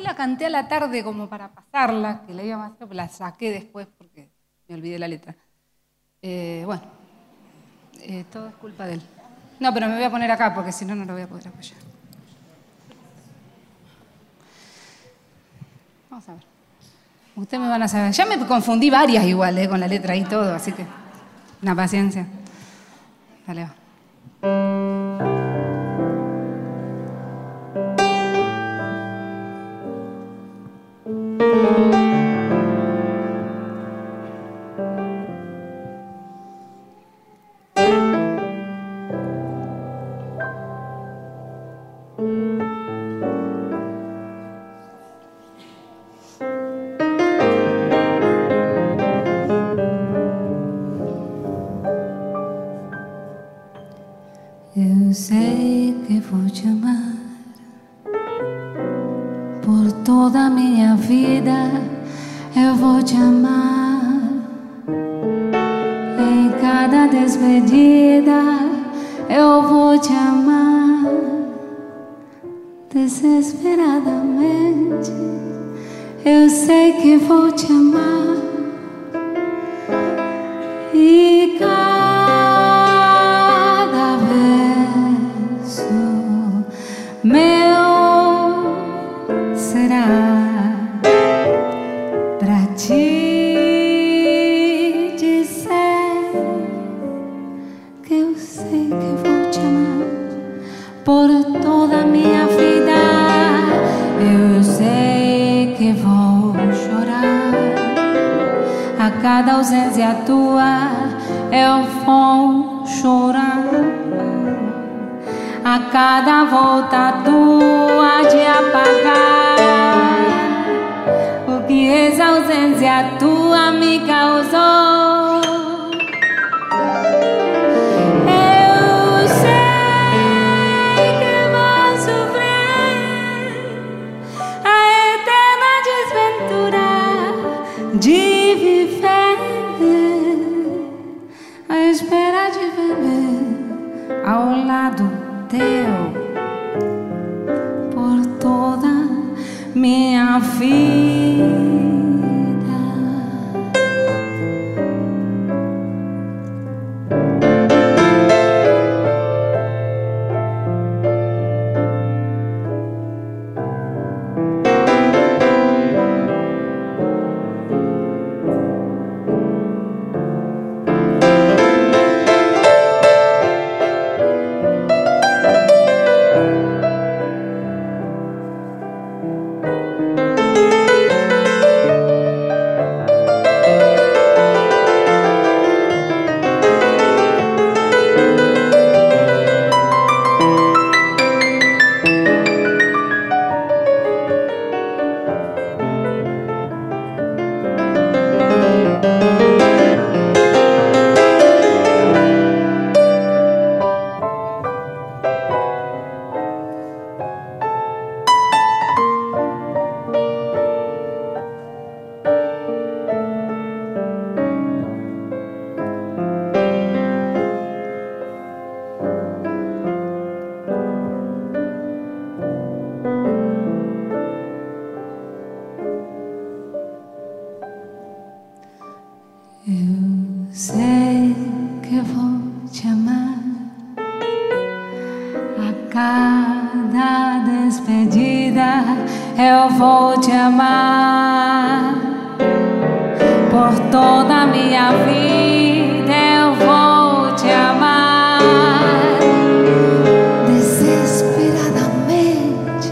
la canté a la tarde como para pasarla, que la iba a hacer, la saqué después porque me olvidé la letra. Eh, bueno, eh, todo es culpa de él. No, pero me voy a poner acá porque si no, no lo voy a poder apoyar. Vamos a ver. Ustedes me van a saber. Ya me confundí varias igual, eh, con la letra y todo, así que una paciencia. Dale, va. Eu sei que vou te amar vida. Eu vou te amar em cada despedida. Eu vou te amar desesperadamente. Eu sei que vou te amar por toda minha vida. Eu sei que vou chorar a cada ausência tua. Eu vou chorar a cada volta tua de apagar o que essa ausência tua me causou. De viver à espera de viver ao lado teu por toda minha vida. Sei que vou te amar a cada despedida. Eu vou te amar por toda a minha vida. Eu vou te amar desesperadamente.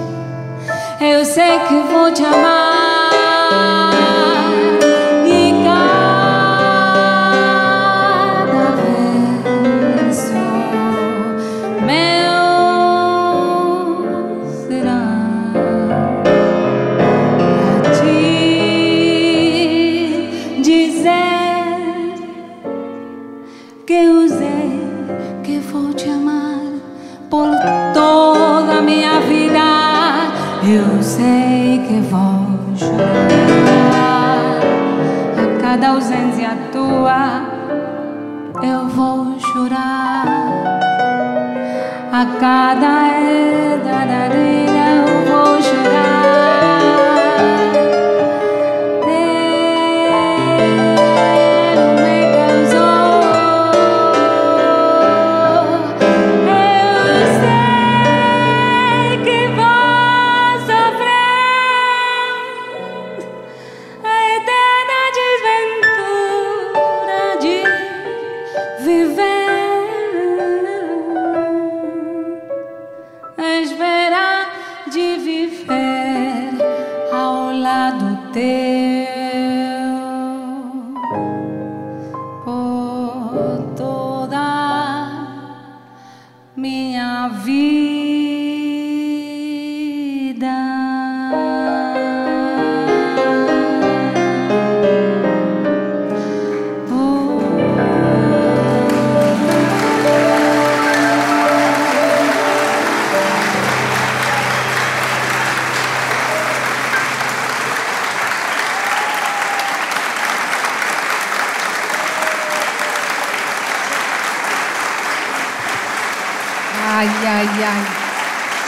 Eu sei que vou te amar. Que vou te amar por toda a minha vida. Eu sei que vou chorar a cada ausência tua. Eu vou chorar a cada eu vou chorar. te Ay, ay.